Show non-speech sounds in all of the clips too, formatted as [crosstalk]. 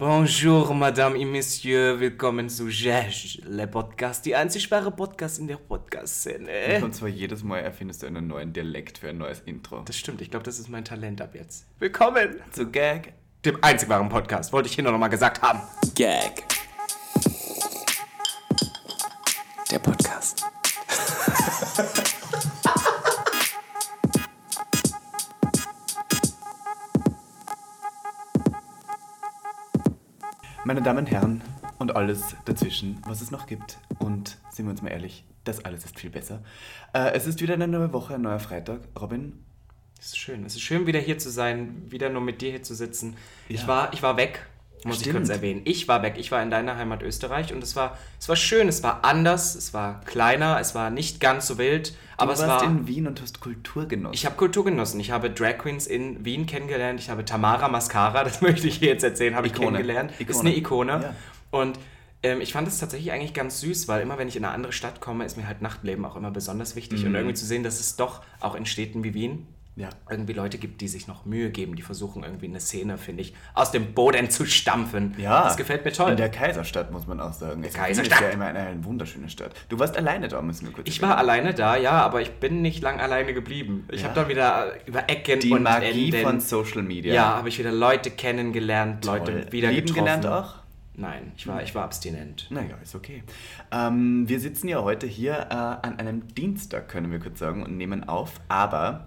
Bonjour, Madame et Monsieur, willkommen zu Jesh, le Podcast, die einzig wahre Podcast in der Podcast-Szene. Und zwar jedes Mal erfindest du einen neuen Dialekt für ein neues Intro. Das stimmt, ich glaube, das ist mein Talent ab jetzt. Willkommen zu Gag, dem einzig wahren Podcast, wollte ich hier noch mal gesagt haben. Gag. Meine Damen und Herren und alles dazwischen, was es noch gibt. Und sind wir uns mal ehrlich, das alles ist viel besser. Äh, es ist wieder eine neue Woche, ein neuer Freitag. Robin, Es ist schön, es ist schön, wieder hier zu sein, wieder nur mit dir hier zu sitzen. Ich, Ja. war, ich war weg, muss ich Stimmt. kurz erwähnen. Ich war weg, ich war in deiner Heimat Österreich und es war, es war schön, es war anders, es war kleiner, es war nicht ganz so wild, aber du es warst war... in Wien und hast Kultur genossen. Ich habe Kultur genossen. Ich habe Drag Queens in Wien kennengelernt. Ich habe Tamara Mascara, [laughs] das möchte ich jetzt erzählen, habe ich Ikone. kennengelernt. Ist Ikone. eine Ikone. Ja. Und ähm, ich fand es tatsächlich eigentlich ganz süß, weil immer wenn ich in eine andere Stadt komme, ist mir halt Nachtleben auch immer besonders wichtig. Mhm. Und irgendwie zu sehen, dass es doch auch in Städten wie Wien Ja. irgendwie Leute gibt, die sich noch Mühe geben, die versuchen irgendwie eine Szene, finde ich, aus dem Boden zu stampfen. Ja, Das gefällt mir toll. In der Kaiserstadt muss man auch sagen. Der Kaiserstadt. ist ja immer eine, eine wunderschöne Stadt. Du warst alleine da, müssen wir kurz ich war alleine da, ja, aber ich bin nicht lang alleine geblieben. Ich Ja. habe dann wieder über Ecken Die und Magie Enden von Social Media. Ja, habe ich wieder Leute kennengelernt, Leute Toll. wieder Lieben getroffen. gelernt auch? Nein, ich war, ich war abstinent. Naja, ist okay. Ähm, wir sitzen ja heute hier äh, an einem Dienstag, können wir kurz sagen, und nehmen auf. Aber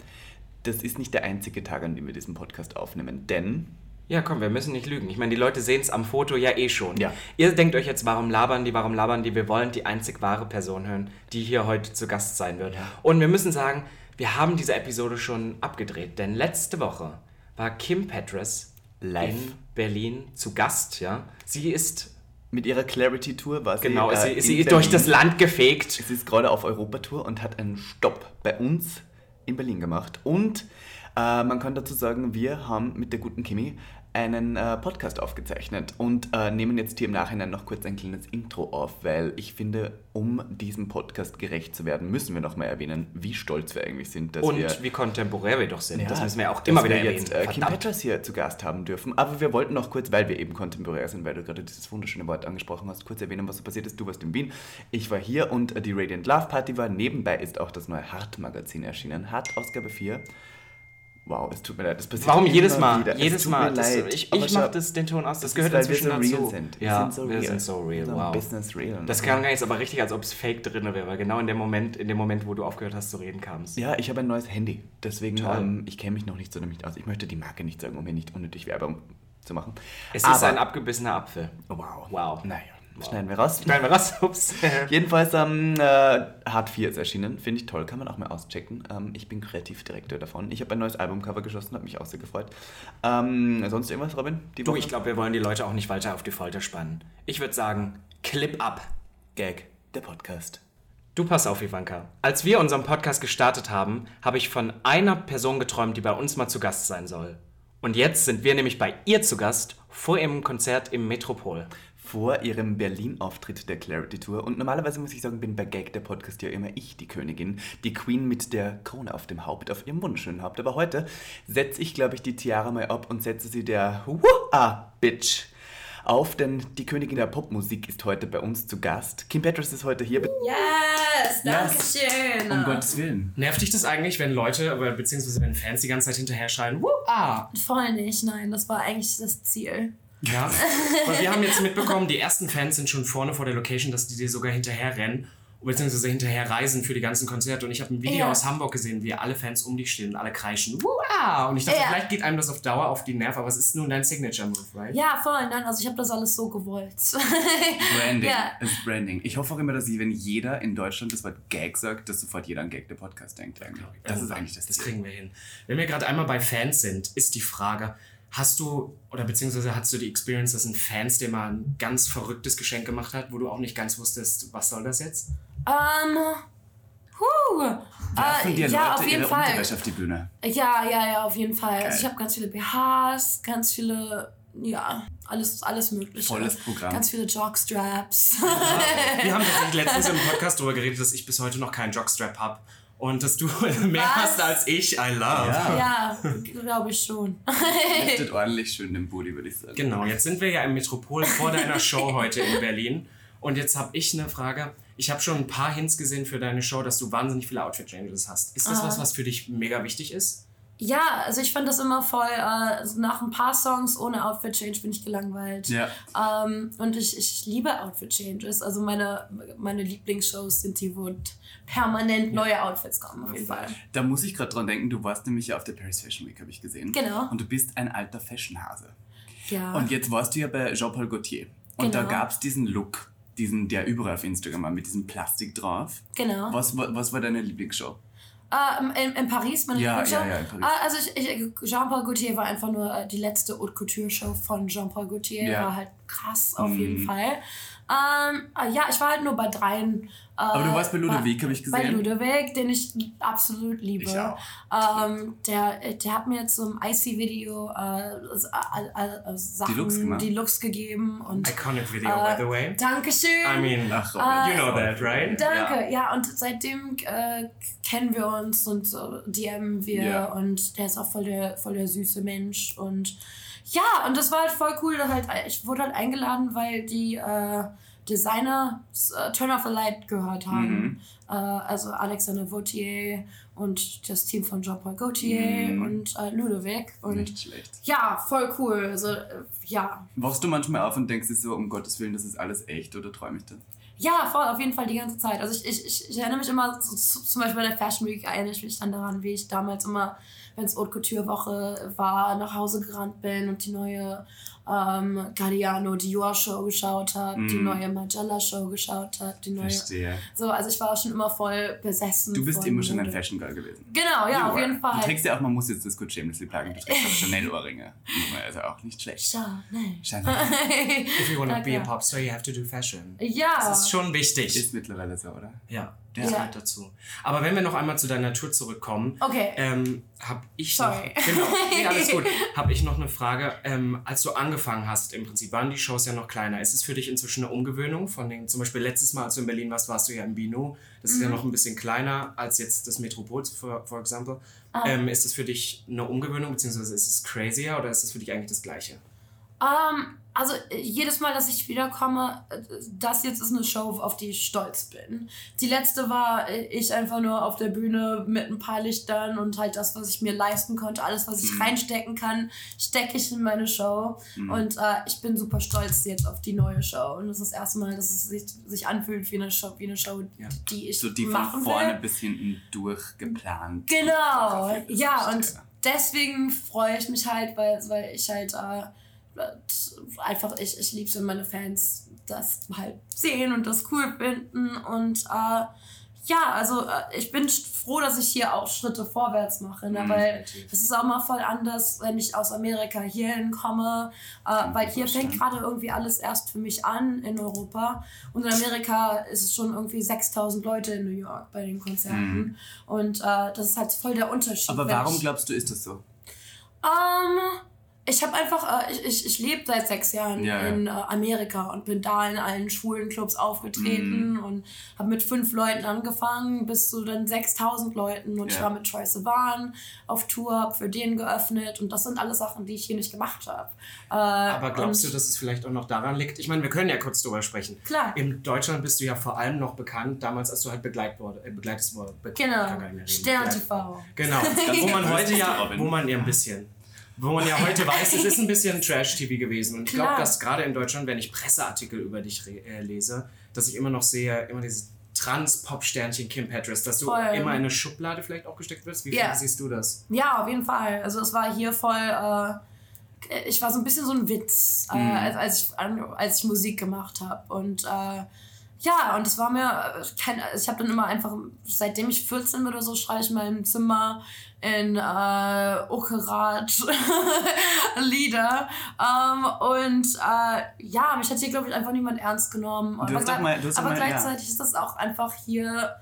das ist nicht der einzige Tag, an dem wir diesen Podcast aufnehmen. Denn Ja, komm, wir müssen nicht lügen. Ich meine, die Leute sehen es am Foto ja eh schon. Ja. Ihr denkt euch jetzt, warum labern die, warum labern die? Wir wollen die einzig wahre Person hören, die hier heute zu Gast sein wird. Und wir müssen sagen, wir haben diese Episode schon abgedreht, denn letzte Woche war Kim Petras Live. in Berlin zu Gast, ja. Sie ist, mit ihrer Clarity Tour war sie. genau, äh, sie, sie ist durch das Land gefegt. Sie ist gerade auf Europatour und hat einen Stopp bei uns in Berlin gemacht. Und äh, man kann dazu sagen, wir haben mit der guten Kimi einen äh, Podcast aufgezeichnet und äh, nehmen jetzt hier im Nachhinein noch kurz ein kleines Intro auf, weil ich finde, um diesem Podcast gerecht zu werden, müssen wir nochmal erwähnen, wie stolz wir eigentlich sind, dass Und wir wie kontemporär wir doch sind. ja, das müssen wir auch immer wieder wir erwähnen. jetzt äh, Kim. Petras hier zu Gast haben dürfen. Aber wir wollten noch kurz, weil wir eben kontemporär sind, weil du gerade dieses wunderschöne Wort angesprochen hast, kurz erwähnen, was so passiert ist. Du warst in Wien, ich war hier und äh, die Radiant Love Party war. Nebenbei ist auch das neue Hart-Magazin erschienen. Hart Ausgabe 4. Wow, es tut mir leid. Das passiert Warum jedes Mal? wieder. Es Jedes Mal. mir Das, ich ich mache das, den Ton aus. Das, das gehört ist, inzwischen so dazu. real sind. Wir ja, sind so wir real. sind so real. Unser Wow. Business real. Das klang jetzt aber richtig, als ob es fake drin wäre, weil genau in dem Moment, in dem Moment, wo du aufgehört hast zu reden, kam es. Ja, ich habe ein neues Handy. Deswegen, ähm, ich kenne mich noch nicht so damit aus. Ich möchte die Marke nicht sagen, um hier nicht unnötig Werbung zu machen. Es ist Aber- ein abgebissener Apfel. Wow. Wow. Naja. Schneiden wir raus. Nein, was? [laughs] Ups. [laughs] Jedenfalls, ähm, äh, Hard 4 ist erschienen. Finde ich toll, kann man auch mal auschecken. Ähm, ich bin Kreativdirektor davon. Ich habe ein neues Albumcover geschossen, habe mich auch sehr gefreut. Ähm, sonst irgendwas, Robin? Die Du, ich glaube, wir wollen die Leute auch nicht weiter auf die Folter spannen. Ich würde sagen, Clip ab. Gag, der Podcast. Du pass auf, Ivanka. Als wir unseren Podcast gestartet haben, habe ich von einer Person geträumt, die bei uns mal zu Gast sein soll. Und jetzt sind wir nämlich bei ihr zu Gast vor ihrem Konzert im Metropol. Vor ihrem Berlin-Auftritt der Clarity Tour. Und normalerweise muss ich sagen, bin bei Gag, der Podcast, ja immer ich die Königin. Die Queen mit der Krone auf dem Haupt, auf ihrem wunderschönen Haupt. Aber heute setze ich, glaube ich, die Tiara mal ab und setze sie der Wah-Bitch auf, denn die Königin der Popmusik ist heute bei uns zu Gast. Kim Petras ist heute hier. Yes, danke schön. Um Gottes Willen. Nervt dich das eigentlich, wenn Leute, oder beziehungsweise wenn Fans die ganze Zeit hinterher schreien, Wuh, ah, Voll nicht, nein, das war eigentlich das Ziel. Ja, weil wir haben jetzt mitbekommen, die ersten Fans sind schon vorne vor der Location, dass die dir sogar hinterher rennen, beziehungsweise hinterher reisen für die ganzen Konzerte. Und ich habe ein Video Ja. aus Hamburg gesehen, wie alle Fans um dich stehen und alle kreischen. Uah! Und ich dachte, Ja. vielleicht geht einem das auf Dauer auf die Nerven, aber es ist nun dein Signature-Move, right? Ja, voll, nein, also ich habe das alles so gewollt. [laughs] Branding. Ja. Es ist Branding. Ich hoffe auch immer, dass sie, wenn jeder in Deutschland das Wort Gag sagt, dass sofort jeder an Gag der Podcast denkt. Eigentlich. Das ist eigentlich das Das Ziel. kriegen wir hin. Wenn wir gerade einmal bei Fans sind, ist die Frage, hast du, oder beziehungsweise hast du die Experience, dass ein Fans dir mal ein ganz verrücktes Geschenk gemacht hat, wo du auch nicht ganz wusstest, was soll das jetzt? ähm, huh, Werfen äh, dir ja, Leute auf jeden ihre Fall. Unterwäsche auf die Bühne. Ja, ja, ja, auf jeden Fall. Geil. Also ich habe ganz viele BHs, ganz viele, ja, alles, alles mögliche. Volles Programm. Ganz viele Jockstraps. [laughs] Wir haben tatsächlich letztens im Podcast darüber geredet, dass ich bis heute noch keinen Jockstrap habe. Und dass du [laughs] mehr Was? hast als ich, I love. Ja. Ja, glaube ich schon. [laughs] Liftet ordentlich schön den Booty, würde ich sagen. Genau, jetzt sind wir ja im Metropol vor deiner Show [laughs] heute in Berlin. Und jetzt habe ich eine Frage. Ich habe schon ein paar Hints gesehen für deine Show, dass du wahnsinnig viele Outfit-Changes hast. Ist das Ah. was, was für dich mega wichtig ist? Ja, also ich fand das immer voll, äh, also nach ein paar Songs ohne Outfit-Change bin ich gelangweilt. Ja. Ähm, und ich, ich liebe Outfit-Changes. Also meine, meine Lieblingsshows sind die, wo permanent neue Outfits kommen, auf jeden Fall. Da muss ich gerade dran denken, du warst nämlich ja auf der Paris Fashion Week, habe ich gesehen. Genau. Und du bist ein alter Fashionhase. Ja. Und jetzt warst du ja bei Jean-Paul Gaultier. Und da Genau. gab es diesen Look, diesen, der überall auf Instagram war, mit diesem Plastik drauf. genau. Was, wa- was war deine Lieblingsshow? Äh, in, in Paris, meine Ja, Lieblingsshow. ja, ja, in Paris. Ah, also Jean-Paul Gaultier war einfach nur äh, die letzte Haute Couture Show von Jean-Paul Gaultier. Ja. War halt krass auf Mhm. jeden Fall. Ähm, äh, ja, ich war halt nur bei dreien. Äh, Aber du warst bei Ludovic, habe ich Bei gesehen. Ludovic, den ich absolut liebe. Ich auch. Ähm, der, der hat mir zum IC-Video äh, s- all- all- all Sachen, Die Looks gemacht. die Looks gegeben. Und, Iconic Video, äh, by the way. Dankeschön. I mean, Ach, Äh, you know that, right? Danke, ja, und seitdem äh, kennen wir uns und äh, DM wir Ja. und der ist auch voll der, voll der süße Mensch und ja, und das war halt voll cool, halt, ich wurde halt eingeladen, weil die äh, Designer äh, Turn Off the Light gehört haben. Mhm. Äh, also Alexander Vautier und das Team von Jean-Paul Gaultier Mhm. und äh, Ludovic und Nicht schlecht. ja, voll cool. Also äh, ja, Wachst du manchmal auf und denkst dir so, um Gottes Willen, das ist alles echt oder träume ich da? Ja, voll, auf jeden Fall die ganze Zeit. Also ich, ich, ich, ich erinnere mich immer, so, zu- zum Beispiel bei der Fashion Week erinnere ich mich dann daran, wie ich damals immer, wenn es Haute Couture Woche war, nach Hause gerannt bin und die neue ähm, Galliano Dior Show geschaut habe, die Mhm. neue Magella Show geschaut habe, die neue... Verstehe. So, also ich war schon immer voll besessen. Du bist immer schon ein. Fashion Girl gewesen. Genau, ja, auf jeden are. Fall. Du trägst ja auch, man muss jetzt das kurz shamelessly plagen, du trägst auch Chanel-Ohrringe. Also auch nicht schlecht. Chanel. Chanel If you want to be a Danke. popstar, you have to do fashion. Ja. Das ist schon wichtig. ist mittlerweile so, oder? Ja, Ja. das gehört dazu. Aber wenn wir noch einmal zu deiner Tour zurückkommen, Okay. ähm, habe ich Sorry. noch, [laughs] genau, nee, alles gut, [laughs] habe ich noch eine Frage. Ähm, als du angefangen hast, im Prinzip waren die Shows ja noch kleiner. Ist es für dich inzwischen eine Umgewöhnung von den, zum Beispiel letztes Mal, als du in Berlin warst, warst du ja im Bino. Das ist ja Mhm. noch ein bisschen kleiner als jetzt das Metropol, for, for example. Ah. Ähm, ist das für dich eine Umgewöhnung, beziehungsweise ist es crazier oder ist das für dich eigentlich das Gleiche? Ähm, also äh, jedes Mal, dass ich wiederkomme, äh, das jetzt ist eine Show, auf die ich stolz bin. Die letzte war äh, ich einfach nur auf der Bühne mit ein paar Lichtern und halt das, was ich mir leisten konnte, alles, was ich Mhm. reinstecken kann, stecke ich in meine Show. Mhm. Und äh, ich bin super stolz jetzt auf die neue Show. Und das ist das erste Mal, dass es sich, sich anfühlt wie eine Show, wie eine Show Ja. die ich So die von vorne will. bis hinten durchgeplant. Genau, Choreografiert. ja, und deswegen freue ich mich halt, weil, weil ich halt äh, einfach, ich, ich liebe es, wenn meine Fans das halt sehen und das cool finden und äh, ja, also äh, ich bin froh, dass ich hier auch Schritte vorwärts mache, ne? Mhm, weil das ist auch mal voll anders, wenn ich aus Amerika hierhin komme, äh, weil hier fängt gerade irgendwie alles erst für mich an in Europa und in Amerika ist es schon irgendwie 6000 Leute in New York bei den Konzerten Mhm. und äh, das ist halt voll der Unterschied. Aber warum glaubst du, ist das so? ähm, ich habe einfach, äh, ich, ich, ich lebe seit sechs Jahren Ja, ja. in äh, Amerika und bin da in allen schwulen Clubs aufgetreten Mhm. und habe mit fünf Leuten angefangen bis zu dann 6000 Leuten und ich Ja. war mit Troy Sivan auf Tour, hab für den geöffnet und das sind alles Sachen, die ich hier nicht gemacht habe. Äh, Aber glaubst du, dass es vielleicht auch noch daran liegt? Ich meine, wir können ja kurz drüber sprechen. Klar. In Deutschland bist du ja vor allem noch bekannt, damals, als du halt begleitet wurde, äh, begleitet wurde. Be Genau. Stern. TV. Genau, [laughs] wo man heute ja, wo man ja ein bisschen, wo man ja heute weiß, es ist ein bisschen [laughs] Trash-TV gewesen. Und ich glaube, dass gerade in Deutschland, wenn ich Presseartikel über dich äh, lese, dass ich immer noch sehe, immer dieses Trans-Pop-Sternchen Kim Petras, dass du Voll. immer in eine Schublade vielleicht auch gesteckt wirst. Wie Ja. siehst du das? Ja, auf jeden Fall. Also es war hier voll. Äh, ich war so ein bisschen so ein Witz, äh, Mhm. als, als, ich, als ich Musik gemacht habe. Und äh, ja, und es war mir, äh, kein, ich habe dann immer einfach, seitdem ich 14 bin oder so, schreibe ich in meinem Zimmer in äh, Okerat [laughs] Lieder. Ähm, und äh, ja, mich hat hier, glaube ich, einfach niemand ernst genommen. Du hast doch mal- du hast aber mal- ja. gleichzeitig ist das auch einfach hier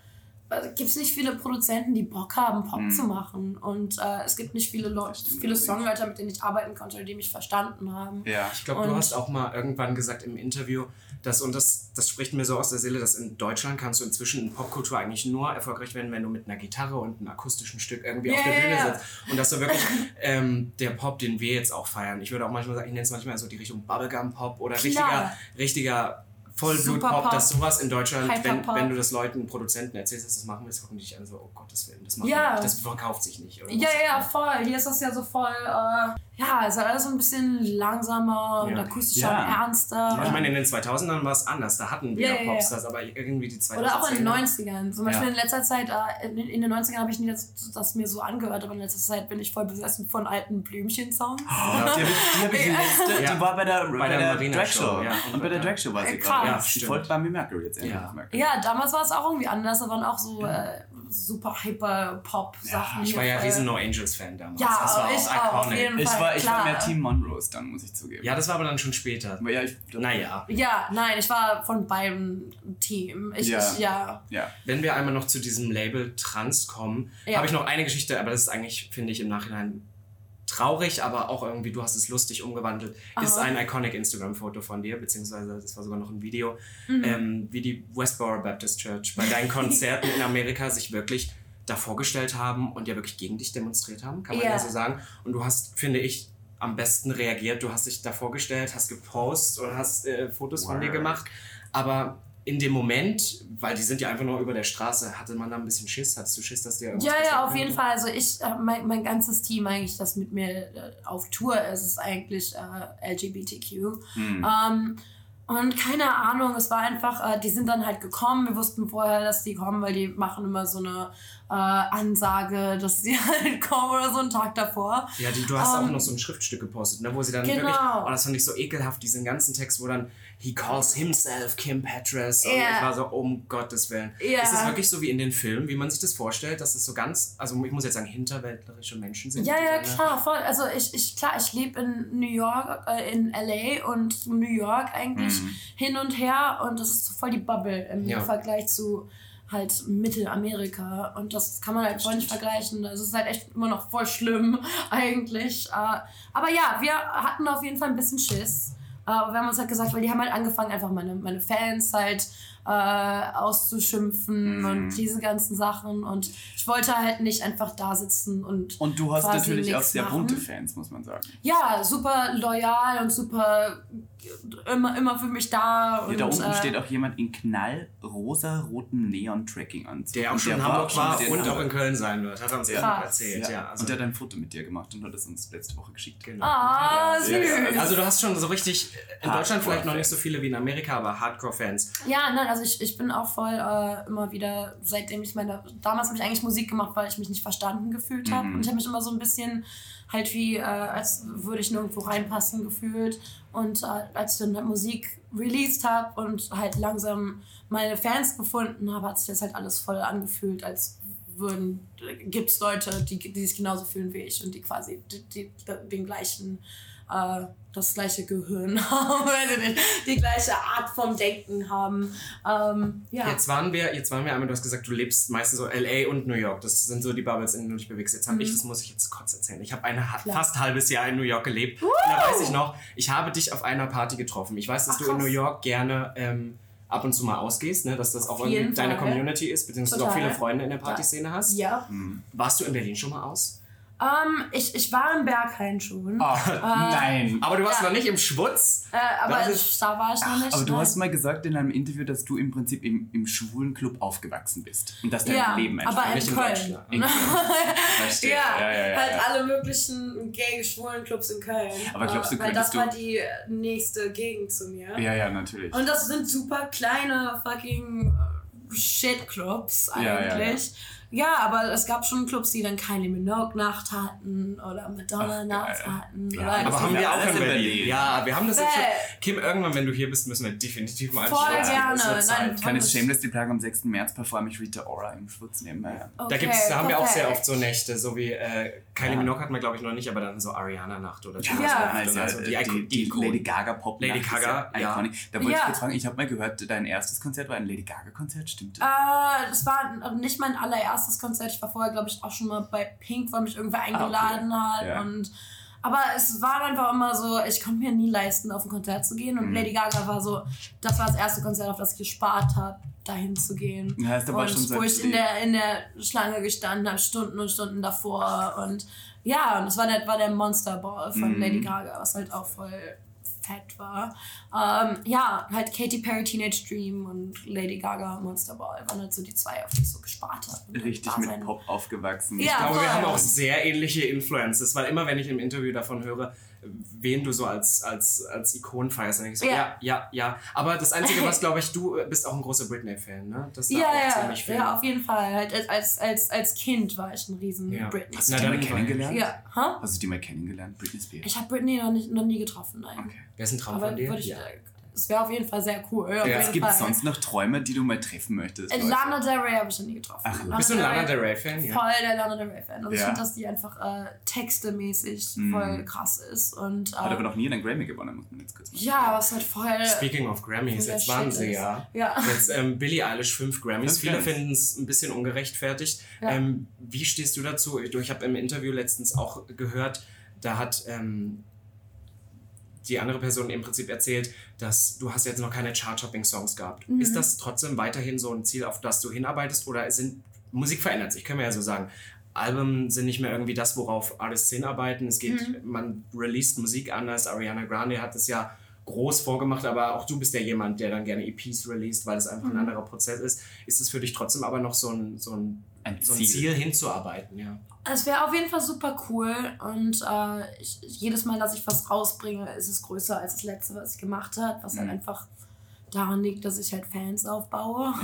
gibt es nicht viele Produzenten, die Bock haben, Pop Mhm. zu machen. Und äh, es gibt nicht viele Leute, viele. Songwriter, mit denen ich arbeiten konnte, die mich verstanden haben. Ja. Ich glaube, du hast auch mal irgendwann gesagt im Interview, dass, und das, das spricht mir so aus der Seele, dass in Deutschland kannst du inzwischen in Popkultur eigentlich nur erfolgreich werden, wenn du mit einer Gitarre und einem akustischen Stück irgendwie auf Ja, der Bühne ja. sitzt. Und dass du wirklich [laughs] ähm, der Pop, den wir jetzt auch feiern, ich würde auch manchmal sagen, ich nenne es manchmal so die Richtung Bubblegum-Pop oder richtiger, Klar. richtiger Vollblut-Pop, dass sowas in Deutschland, wenn, wenn du das Leuten, Produzenten erzählst, dass das machen willst, gucken die dich an so, oh Gottes Willen, das machen Ja. wir nicht, das verkauft sich nicht. Oder Ja, ja, immer. voll. Hier ist das ja so voll, äh, ja, es ist alles so ein bisschen langsamer und Ja. akustischer Ja. und ernster. Aber Ich meine, in den 2000ern war es anders. Da hatten wir Ja, ja, ja, ja. Popstars, aber irgendwie die 2010er. Oder auch in den 90ern. Zum Beispiel Ja. in letzter Zeit, äh, in, in den 90ern habe ich nie das, das mir so angehört, aber in letzter Zeit bin ich voll besessen von alten Blümchen-Songs. Ja, die die, [laughs] die Ja. die war bei der, bei der der, Marina Drag Show, ja. Und bei der Ja. Drag Show war sie Äh, gerade. Ja, die folgt bei Mercury jetzt endlich Ja. Mercury. Ja, damals war es auch irgendwie anders. Da waren auch so äh, super Hyper-Pop-Sachen. Ich war ja voll- riesen No Angels Fan damals. Ja, das war ich auch iconic. jeden Ich Fall, war, ich war mehr Team Monrose dann, muss ich zugeben. Ja, das war aber dann schon später. Aber ja, ich, Naja, Ja, nein, ich war von beiden Team. Ich, Ja. ich, ja. Ja. wenn wir einmal noch zu diesem Label Trans kommen, Ja. habe ich noch eine Geschichte, aber das ist eigentlich, finde ich, im Nachhinein traurig, aber auch irgendwie, du hast es lustig umgewandelt, ist Aha. ein iconic Instagram-Foto von dir, beziehungsweise das war sogar noch ein Video, Mhm. ähm, wie die Westboro Baptist Church bei deinen [laughs] Konzerten in Amerika sich wirklich da vorgestellt haben und ja wirklich gegen dich demonstriert haben, kann man Ja. ja so sagen. Und du hast, finde ich, am besten reagiert. Du hast dich da vorgestellt, hast gepostet und hast äh, Fotos von dir Word. gemacht. Aber in dem Moment, weil die sind ja einfach nur über der Straße, hatte man da ein bisschen Schiss? Hattest du Schiss, dass dir irgendwas Ja, ja, auf jeden? Fall. Also ich, äh, mein, mein ganzes Team eigentlich, das mit mir äh, auf Tour ist, ist eigentlich äh, LGBTQ. Hm. Ähm, und keine Ahnung, es war einfach, äh, die sind dann halt gekommen. Wir wussten vorher, dass die kommen, weil die machen immer so eine äh, Ansage, dass sie [laughs] halt kommen oder so einen Tag davor. Ja, die, du hast auch Ähm, noch so ein Schriftstück gepostet, ne, wo sie dann Genau. wirklich, oh, das fand ich so ekelhaft, diesen ganzen Text, wo dann he calls himself Kim Petras und Ja. ich war so, um Gottes Willen. Ja. Ist es wirklich so wie in den Filmen, wie man sich das vorstellt, dass es so ganz, also ich muss jetzt sagen, hinterwäldlerische Menschen sind? Ja, ja, ne? klar, voll. Also ich, ich klar, ich lebe in New York, äh, in LA und New York eigentlich Mhm. hin und her und das ist so voll die Bubble im Ja. Vergleich zu halt Mittelamerika und das kann man halt voll nicht vergleichen. Das ist halt echt immer noch voll schlimm [laughs] eigentlich. Äh, aber ja, wir hatten auf jeden Fall ein bisschen Schiss. Äh, Aber wir haben uns halt gesagt, weil die haben halt angefangen, einfach meine, meine Fans halt äh, auszuschimpfen Mhm. und diese ganzen Sachen. Und ich wollte halt nicht einfach da sitzen und Und du hast natürlich auch sehr bunte Fans, muss man sagen. Ja, super loyal und super immer, immer für mich da. Hier und, da unten äh, steht auch jemand in knallrosa-rotem Neon-Tracking-Anzug. Der auch schon in war Hamburg auch schon war dir und auch in Köln sein wird, hat er uns Krass. erzählt. Ja. Ja. also, und der hat ein Foto mit dir gemacht und hat es uns letzte Woche geschickt. genau. Ah, süß. Ja, ja, Also du hast schon so richtig, in Deutschland vielleicht noch nicht so viele wie in Amerika, aber Hardcore-Fans. Ja, nein, also ich, ich bin auch voll äh, immer wieder, seitdem ich meine, damals habe ich eigentlich Musik gemacht, weil ich mich nicht verstanden gefühlt habe. Mhm. Und ich habe mich immer so ein bisschen halt wie, äh, als würde ich nirgendwo reinpassen gefühlt. Und äh, als ich dann halt Musik released habe und halt langsam meine Fans gefunden habe, hat sich das halt alles voll angefühlt, als würden, gibt es Leute, die, die sich genauso fühlen wie ich und die quasi die, die, den gleichen äh, das gleiche Gehirn [laughs] haben, weiß ich nicht, die gleiche Art vom Denken haben. Ähm, ja. Jetzt waren wir, jetzt waren wir einmal, du hast gesagt, du lebst meistens so LA und New York. Das sind so die Bubbles, in denen du dich bewegst. Jetzt habe Mhm. ich, das muss ich jetzt kurz erzählen. Ich habe ein Klar. fast halbes Jahr in New York gelebt. Und da weiß ich noch, ich habe dich auf einer Party getroffen. Ich weiß, dass Ach, du in. New York gerne ähm, ab und zu mal ausgehst, ne? dass das auch irgendwie deine Fall. Community ist, beziehungsweise du auch Total. viele Freunde in der Partyszene hast. ja. Hm. Warst du in Berlin schon mal aus? Ähm, ich, ich war im Berghain schon. Ach, nein. Aber du warst Ja. noch nicht im Schwutz. Äh, aber ist- da war ich noch nicht. Aber du nein. hast mal gesagt in einem Interview, dass du im Prinzip im, im schwulen Club aufgewachsen bist. Und dass dein ja, Leben einfach aber in Köln. [laughs] In Köln. Verstehe. Ja, ja, ja, ja, halt alle möglichen gay schwulen Clubs in Köln. Aber glaubst du, Äh, Weil das war die nächste Gegend zu mir. Ja, ja, natürlich. Und das sind super kleine fucking äh, Shit-Clubs eigentlich. Ja, aber es gab schon Clubs, die dann Kylie Minogue Nacht hatten oder Madonna Ach, Nacht geil. hatten. Ja, oder Aber Das haben wir auch in in Berlin. Berlin. Ja, wir haben das jetzt schon. Bäh. Kim, irgendwann, wenn du hier bist, müssen wir definitiv mal Voll anschauen. gerne. Das wird Nein, Zeit. Kleines Shameless die Plage am 6. März performe ich Rita Ora im Schwutz nebenbei. Da, Okay, gibt's, da haben wir auch sehr oft so Nächte, so wie äh, Kylie Ja. Minogue hatten wir glaube ich noch nicht, aber dann so Ariana-Nacht oder Ja. Nacht Also, und so. die, die, die Ikonen. Lady Gaga Pop Lady Gaga, ja. iconic. Da wollte ich Ja. kurz fragen, ich habe mal gehört, dein erstes Konzert war ein Lady Gaga Konzert, stimmt das? Äh, das war nicht mein allererstes Konzert. Ich war vorher, glaube ich, auch schon mal bei Pink, weil mich irgendwer eingeladen hat. Ja. Und, aber es war einfach immer so, ich konnte mir nie leisten, auf ein Konzert zu gehen. Und Mhm. Lady Gaga war so, das war das erste Konzert, auf das ich gespart habe, dahin zu gehen. Ja, da war und schon wo ich in der, in der Schlange gestanden habe, Stunden und Stunden davor. Und ja, und das war der, war der Monster Ball von Mhm. Lady Gaga, was halt auch voll fett war. Ähm, ja, halt Katy Perry Teenage Dream und Lady Gaga Monster Ball waren halt so die zwei, auf die ich so gespart habe. Richtig mit sein- Pop aufgewachsen. Ja. Ich glaube, wir haben auch sehr ähnliche Influences, weil immer wenn ich im Interview davon höre, wen du so als, als, als Ikonen feierst, dann denke ich so, Ja. ja, ja, ja. Aber das Einzige, was glaube ich, du bist auch ein großer Britney-Fan, ne? Das Ja, auch ja, ziemlich viel. ja, auf jeden Fall. Halt als- als, als, Kind war ich ein riesen Ja. Britney. Hast du Na, die dann mal kennengelernt? Ja, huh? Hast du die mal kennengelernt, Britney Spears? Ich habe Britney noch, nicht, noch nie getroffen, nein. Okay. Wer ist ein Traum Aber von dir? würde ich, Ja. Es wäre auf jeden Fall sehr cool. Ja, jeden Gibt es Fall. sonst noch Träume, die du mal treffen möchtest? Leute? Lana Del Rey habe ich noch nie getroffen. Ach, Bist du ein Lana Del Rey-Fan? Ja. Voll der Lana Del Rey-Fan. Also ich Ja. finde, dass die einfach äh, textemäßig Mhm. voll krass ist. Und, äh, Hat aber noch nie einen Grammy gewonnen, muss man jetzt kurz mal Ja, was halt voll. Speaking of Grammys, jetzt waren sie ist. ja. Ja. [laughs] Jetzt ähm, Billie Eilish fünf Grammys. Viele finden es ein bisschen ungerechtfertigt. Ja. Ähm, wie stehst du dazu? Ich, ich habe im Interview letztens auch gehört, da hat ähm, die andere Person im Prinzip erzählt, dass du hast jetzt noch keine Chart-Topping-Songs gehabt. Mhm. Ist das trotzdem weiterhin so ein Ziel, auf das du hinarbeitest? Oder sind Musik verändert sich, können wir ja so sagen. Alben sind nicht mehr irgendwie das, worauf Artists hinarbeiten. Es geht, Mhm. man released Musik anders. Ariana Grande hat es ja groß vorgemacht, aber auch du bist ja jemand, der dann gerne EPs released, weil es einfach ein Mhm. anderer Prozess ist. Ist es für dich trotzdem aber noch so ein, so ein, Ein so ein Ziel. Ziel hinzuarbeiten? Ja. Es wäre auf jeden Fall super cool und äh, ich, jedes Mal, dass ich was rausbringe, ist es größer als das letzte, was ich gemacht habe, was halt Mhm. einfach daran liegt, dass ich halt Fans aufbaue. [laughs]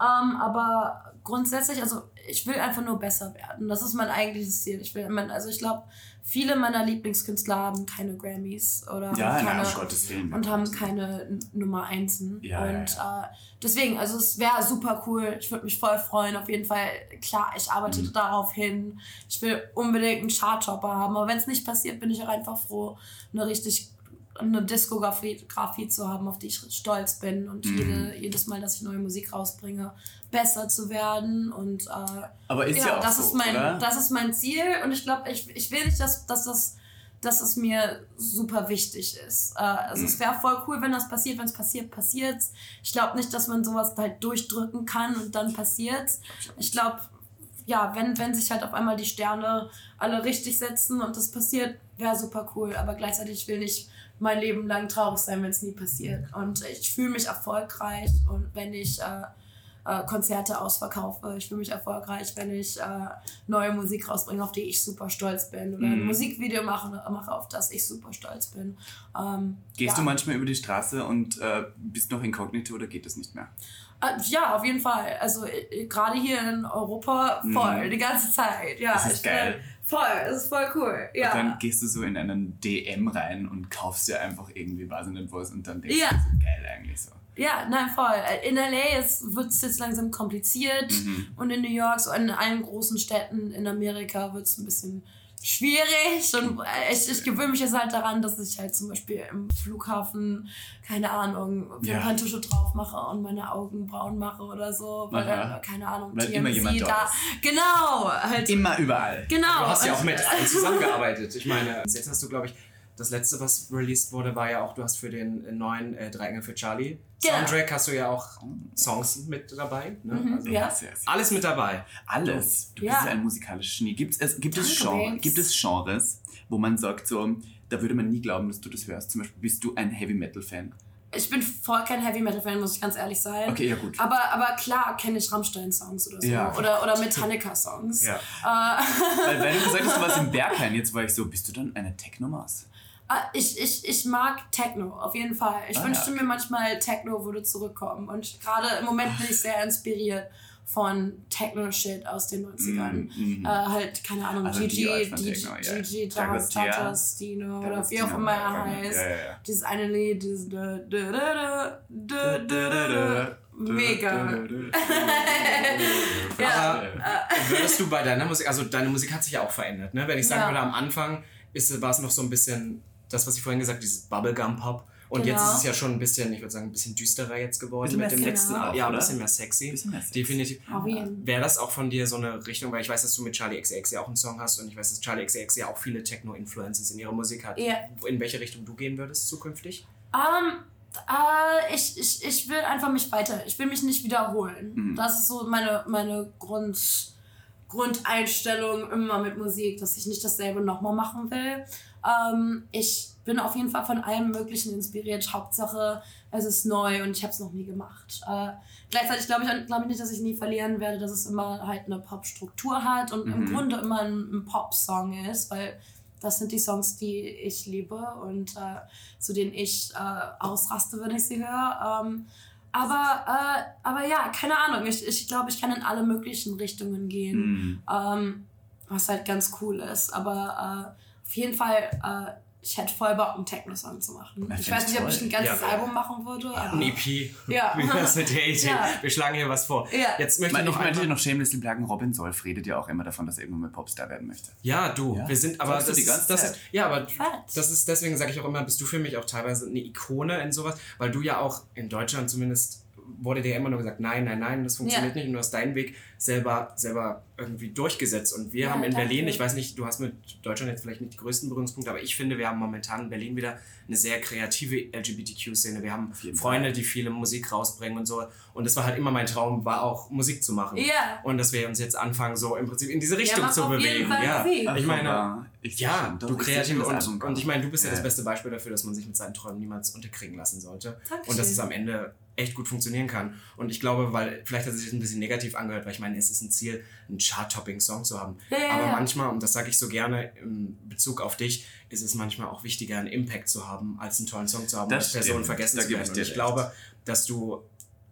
ähm, aber grundsätzlich, also ich will einfach nur besser werden. Das ist mein eigentliches Ziel. Ich will, mein, also ich glaube, viele meiner Lieblingskünstler haben keine Grammys oder Ja, haben keine, um Gottes Willen. und haben keine Nummer Einsen. Ja, ja, und Äh, deswegen, also es wäre super cool. Ich würde mich voll freuen. Auf jeden Fall, klar, ich arbeite Mhm. darauf hin. Ich will unbedingt einen Charttopper haben. Aber wenn es nicht passiert, bin ich auch einfach froh, eine richtig eine Diskografie Grafie zu haben, auf die ich stolz bin und Mhm. jede, jedes Mal, dass ich neue Musik rausbringe, besser zu werden und äh, Aber ist ja, ja, auch das so, ist mein, oder? das ist mein Ziel und ich glaube, ich, ich will nicht, dass, dass, das, dass es mir super wichtig ist. Äh, also Mhm. es wäre voll cool, wenn das passiert, wenn es passiert, passiert Ich glaube nicht, dass man sowas halt durchdrücken kann und dann passiert Ich glaube, ja, wenn, wenn sich halt auf einmal die Sterne alle richtig setzen und das passiert, wäre super cool. Aber gleichzeitig will ich mein Leben lang traurig sein, wenn es nie passiert. Und ich fühle mich erfolgreich und wenn ich äh, äh, Konzerte ausverkaufe. Ich fühle mich erfolgreich, wenn ich äh, neue Musik rausbringe, auf die ich super stolz bin. Oder ein Mhm. Musikvideo mache, mache, auf das ich super stolz bin. Ähm, Gehst ja. du manchmal über die Straße und äh, bist noch inkognito oder geht das nicht mehr? Äh, ja, auf jeden Fall. Also äh, gerade hier in Europa voll, Mhm. die ganze Zeit. Ja, Das ist ich bin- geil. Voll, das ist voll cool. Ja. Und dann gehst du so in einen DM rein und kaufst dir einfach irgendwie, weiß ich nicht was, und dann denkst Ja. du so, geil eigentlich so. Ja, nein, voll. Äh, In LA wird es jetzt langsam kompliziert Mhm. und in New York, so in allen großen Städten in Amerika wird es ein bisschen schwierig und äh, ich, ich gewöhne mich jetzt halt daran, dass ich halt zum Beispiel im Flughafen, keine Ahnung, Ja. Wimperntusche drauf mache und meine Augen braun mache oder so, weil Aha. dann, keine Ahnung, Weil immer jemand da da. Genau, halt. Immer überall. genau. Du hast ja auch mit allen zusammengearbeitet. Ich meine, jetzt hast du, glaube ich, das letzte, was released wurde, war ja auch, du hast für den äh, neuen äh, Drei Engel für Charlie Genau. Soundtrack hast du ja auch Songs mit dabei. Ne? Mhm, Also ja. Alles mit dabei. Alles. Du Ja. bist ein musikalisches Genie. Gibt es, gibt, es Genre, gibt es Genres, wo man sagt, so, da würde man nie glauben, dass du das hörst? Zum Beispiel, bist du ein Heavy-Metal-Fan? Ich bin voll kein Heavy Metal Fan, muss ich ganz ehrlich sein. Okay, ja gut. Aber, aber klar kenne ich Rammstein-Songs oder so. Ja. Oder, oder Metallica-Songs. Ja. Äh, Weil, weil du gesagt hast, du warst [laughs] in Berghain, jetzt war ich so, bist du dann eine Technomaus? Ah, Ich, ich, ich mag Techno, auf jeden Fall. Ich Ah, wünschte ja, mir manchmal, Techno würde zurückkommen. Und gerade im Moment bin ich sehr inspiriert von Techno-Shit aus den 90ern. Mhm. Äh, halt, keine Ahnung, Also Gigi, Techno, ja. Gigi, D'Agostino. D'Agostino oder wie auch immer er heißt. ja, ja. Dieses eine Lied, dieses. Mega. Ja. Aber würdest du bei deiner Musik, also deine Musik hat sich ja auch verändert, ne? Wenn ich sagen würde, am Anfang ist, war es noch so ein bisschen das, was ich vorhin gesagt habe, dieses Bubblegum-Pop. Und Genau. jetzt ist es ja schon ein bisschen, ich würde sagen, ein bisschen düsterer jetzt geworden Bisschen mit dem letzten Al- Ja, ein bisschen mehr sexy. Bisschen mehr sexy. Definitiv. Wäre das auch von dir so eine Richtung, weil ich weiß, dass du mit Charlie XCX ja auch einen Song hast und ich weiß, dass Charlie XCX ja auch viele Techno-Influences in ihrer Musik hat. Ja. In welche Richtung du gehen würdest zukünftig? Ähm, äh, ich, ich, ich will einfach mich weiter, ich will mich nicht wiederholen. Mhm. Das ist so meine, meine Grund, Grundeinstellung immer mit Musik, dass ich nicht dasselbe nochmal machen will. Ähm, ich bin auf jeden Fall von allem Möglichen inspiriert. Hauptsache, es ist neu und ich habe es noch nie gemacht. Äh, gleichzeitig glaube ich, glaub ich nicht, dass ich nie verlieren werde, dass es immer halt eine Pop-Struktur hat und im Mhm. Grunde immer ein, ein Pop-Song ist, weil das sind die Songs, die ich liebe und äh, zu denen ich äh, ausraste, wenn ich sie höre. Ähm, aber, äh, aber ja, keine Ahnung. Ich, ich glaube, ich kann in alle möglichen Richtungen gehen, Mhm. ähm, was halt ganz cool ist. Aber äh, auf jeden Fall, äh, ich hätte voll Bock, einen Techno-Song zu machen. Ich find weiß ich nicht, ob ich toll. ein ganzes Ja. Album machen würde. Aber Ein EP. Ja. [laughs] Idee? Ja. Wir schlagen hier was vor. Ja. Jetzt Ich, möchte ich meine, noch ich möchte noch shamelessly pluggen, Robin Solf redet ja auch immer davon, dass er irgendwann mal Popstar werden möchte. Ja, du, Ja. wir sind, aber das, die ist, ganze das Zeit. ist, ja, aber Fett. das ist, deswegen sage ich auch immer, bist du für mich auch teilweise eine Ikone in sowas, weil du ja auch in Deutschland zumindest wurde dir immer nur gesagt, nein, nein, nein, das funktioniert Ja. nicht und du hast deinen Weg selber, selber irgendwie durchgesetzt und wir Ja, haben in. Berlin, ich weiß nicht, du hast mit Deutschland jetzt vielleicht nicht die größten Berührungspunkte, aber ich finde, wir haben momentan in Berlin wieder eine sehr kreative LGBTQ-Szene, wir haben Freunde, die viele Musik rausbringen und so und das war halt immer mein Traum, war auch Musik zu machen Ja. und dass wir uns jetzt anfangen, so im Prinzip in diese Richtung mach zu bewegen. Ja, Musik. ich meine, Aber ich ja, du kreativ und, und ich meine, du bist ja, Ja. das beste Beispiel dafür, dass man sich mit seinen Träumen niemals unterkriegen lassen sollte Dankeschön. und dass es am Ende echt gut funktionieren kann. Und ich glaube, weil vielleicht hat es sich ein bisschen negativ angehört, weil ich meine, es ist ein Ziel, einen Chart-Topping-Song zu haben. Ja, ja, Aber manchmal, und das sage ich so gerne im Bezug auf dich, ist es manchmal auch wichtiger, einen Impact zu haben, als einen tollen Song zu haben, Das als Person stimmt. vergessen Da zu werden. ich Und ich glaube, dass du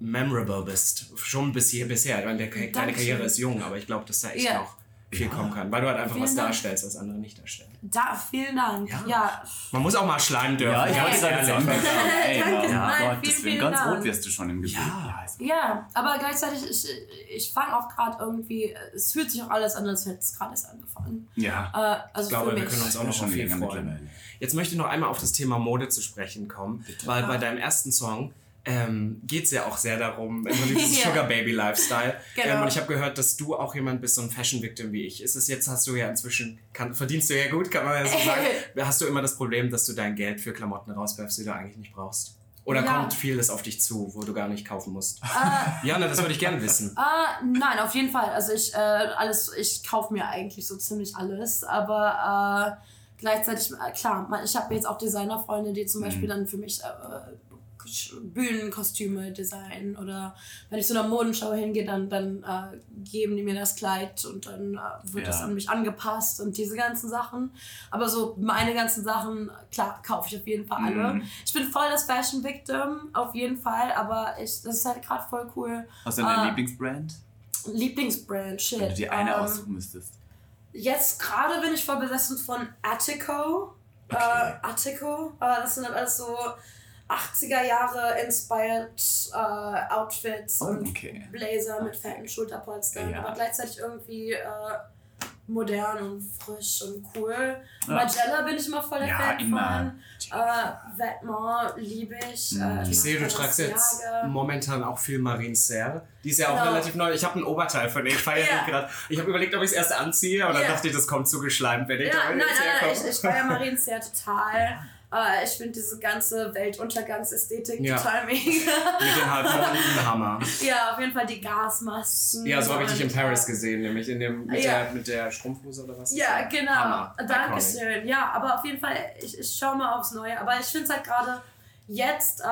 memorable bist. Schon bis hier, bisher. Ich meine, deine Dankeschön. Karriere ist jung, aber ich glaube, dass da echt Ja. noch viel kommen kann, weil du halt einfach Vielen was Dank. darstellst, was andere nicht darstellen. Da, vielen Dank. Ja. ja. Man muss auch mal schleimen dürfen. Ja, ich wollte ja. sagen, [laughs] Ey, Danke, Mann, nein, Gott, vielen, deswegen vielen ganz Dank. rot wirst du schon im Gesicht. Ja. Ja, aber gleichzeitig, ich, ich fange auch gerade irgendwie, es fühlt sich auch alles an, als hätte es gerade erst angefangen. ja. Äh, also Ich glaube, für wir können uns auch noch schon viel länger freuen. Jetzt möchte ich noch einmal auf das Thema Mode zu sprechen kommen, weil bei deinem ersten Song ähm, geht es ja auch sehr darum, im Prinzip [laughs] dieses Ja. Sugar Baby Lifestyle. Genau. Ähm, und ich habe gehört, dass du auch jemand bist, so ein Fashion Victim wie ich. Ist es jetzt, hast du ja inzwischen, kann, verdienst du ja gut, kann man ja so sagen. [laughs] Hast du immer das Problem, dass du dein Geld für Klamotten rauswerfst, die du eigentlich nicht brauchst? Oder Ja. kommt vieles auf dich zu, wo du gar nicht kaufen musst? Äh, [laughs] Jana, das würde ich gerne wissen. äh, nein, auf jeden Fall. Also ich, äh, alles, ich kaufe mir eigentlich so ziemlich alles, aber äh, gleichzeitig, äh, klar, ich habe jetzt auch Designerfreunde, die zum Beispiel dann für mich äh, Bühnenkostüme designen oder wenn ich zu einer Modenschau hingehe, dann, dann äh, geben die mir das Kleid und dann äh, wird Ja. das an mich angepasst und diese ganzen Sachen. Aber so meine ganzen Sachen, klar, kaufe ich auf jeden Fall alle. Mhm. Ich bin voll das Fashion Victim, auf jeden Fall, aber ich, das ist halt gerade voll cool. Was ist deine Ah. Lieblingsbrand? Lieblingsbrand, shit. Wenn du dir eine Ähm, aussuchen müsstest. Jetzt gerade bin ich voll besessen von Attico. Okay. Äh, Attico. Äh, das sind halt alles so 80er Jahre inspired äh, Outfits Oh, und okay. Blazer mit fetten Schulterpolstern, Ja. aber gleichzeitig irgendwie äh, modern und frisch und cool. Ja. Magella bin ich immer voll der Ja, Fan immer. von. Äh, Vetements liebe ich. Mhm. Äh, Ich sehe, du tragst jetzt momentan auch viel Marine Serre. Die ist ja auch Genau. relativ neu. Ich habe ein Oberteil von ihr. Ich feiere Ja. die gerade. Ich habe überlegt, ob ich es erst anziehe, aber dann Ja. dachte ich, das kommt zugeschleimt, wenn ich Ja, da nein, nein, nein, ich, ich feiere [laughs] Marien sehr total. Äh, ich finde diese ganze Weltuntergangsästhetik Ja. total [laughs] mega. Mit dem halbrunden Hammer. ja, auf jeden Fall die Gasmasken. Ja, so habe ich dich in Paris gesehen, nämlich in dem, mit, Ja. der, mit der Strumpfhose oder was? Ja, genau. Hammer. Dankeschön. Ja, aber auf jeden Fall, ich, ich schaue mal aufs Neue. Aber ich finde es halt gerade jetzt, äh,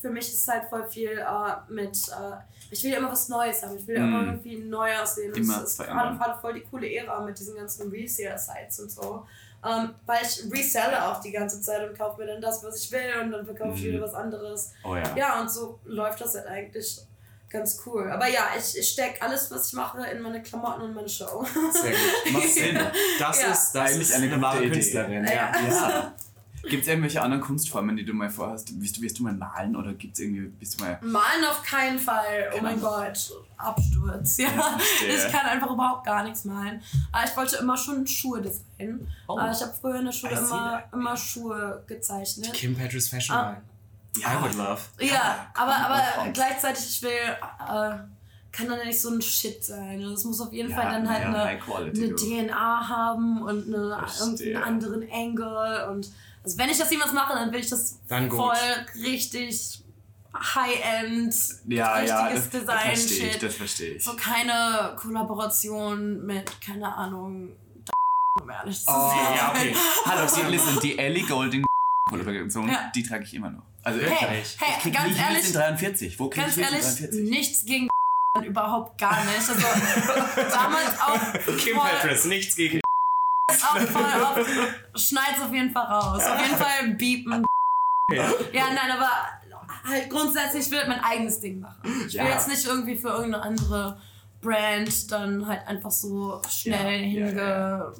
für mich ist es halt voll viel äh, mit, äh, ich will ja immer was Neues haben. Ich will Mm. immer irgendwie neu aussehen. Und Immer es ist gerade gerade voll die coole Ära mit diesen ganzen Reseller-Sites und so. Ähm, weil ich reselle auch die ganze Zeit und kaufe mir dann das, was ich will und dann verkaufe ich Mhm. wieder was anderes. Oh ja. Ja, und so läuft das halt eigentlich ganz cool. Aber ja, ich, ich stecke alles, was ich mache, in meine Klamotten und meine Show. Sehr gut. Macht Sinn. [laughs] Das Ja. ist, das Eigentlich ist eine eine, wahre Idee. Künstlerin. Ja. Ja. [laughs] Gibt es irgendwelche anderen Kunstformen, die du mal vorhast? Wirst du, wirst du mal malen oder gibt es irgendwie, bist du mal... Malen auf keinen Fall. Oh mein Gott. Absturz. Ja. Ja, ich kann einfach überhaupt gar nichts malen. Aber ich wollte immer schon Schuhe designen. Oh. Aber ich habe früher in der Schule immer, immer Schuhe gezeichnet. Kim Petras Fashion Ah. Line. I would love. Ja, aber, komm, aber komm. gleichzeitig, ich will, äh, kann dann nicht so ein Shit sein. Also Es muss auf jeden Ja, Fall dann halt ja, eine, High Quality, eine. DNA haben und eine, irgendeinen anderen Angle. Und also wenn ich das jemals mache, dann will ich das Dann gut. voll richtig High-End, Ja, ja, das, richtiges ich, Design-Shit. das verstehe ich. So keine Kollaboration mit, keine Ahnung, [laughs] um ehrlich zu Oh, sein. ja, okay. Hallo, Sie, [laughs] listen, die Ellie Golding [laughs] Kollaboration, Ja. die trage ich immer noch. Also Hey, ich, Hey, ich ganz ehrlich, in 43. Wo krieg Ganz ehrlich, in 43? nichts gegen überhaupt gar nicht. Also damals auch Kim voll, Petras, nichts gegen. Auch voll auf, schneid's auf jeden Fall raus. Auf jeden Fall beepen. Ja. Ja, nein, aber halt grundsätzlich will ich mein eigenes Ding machen. Ich will Ja. jetzt nicht irgendwie für irgendeine andere Brand dann halt einfach so schnell ja, hinge... ja,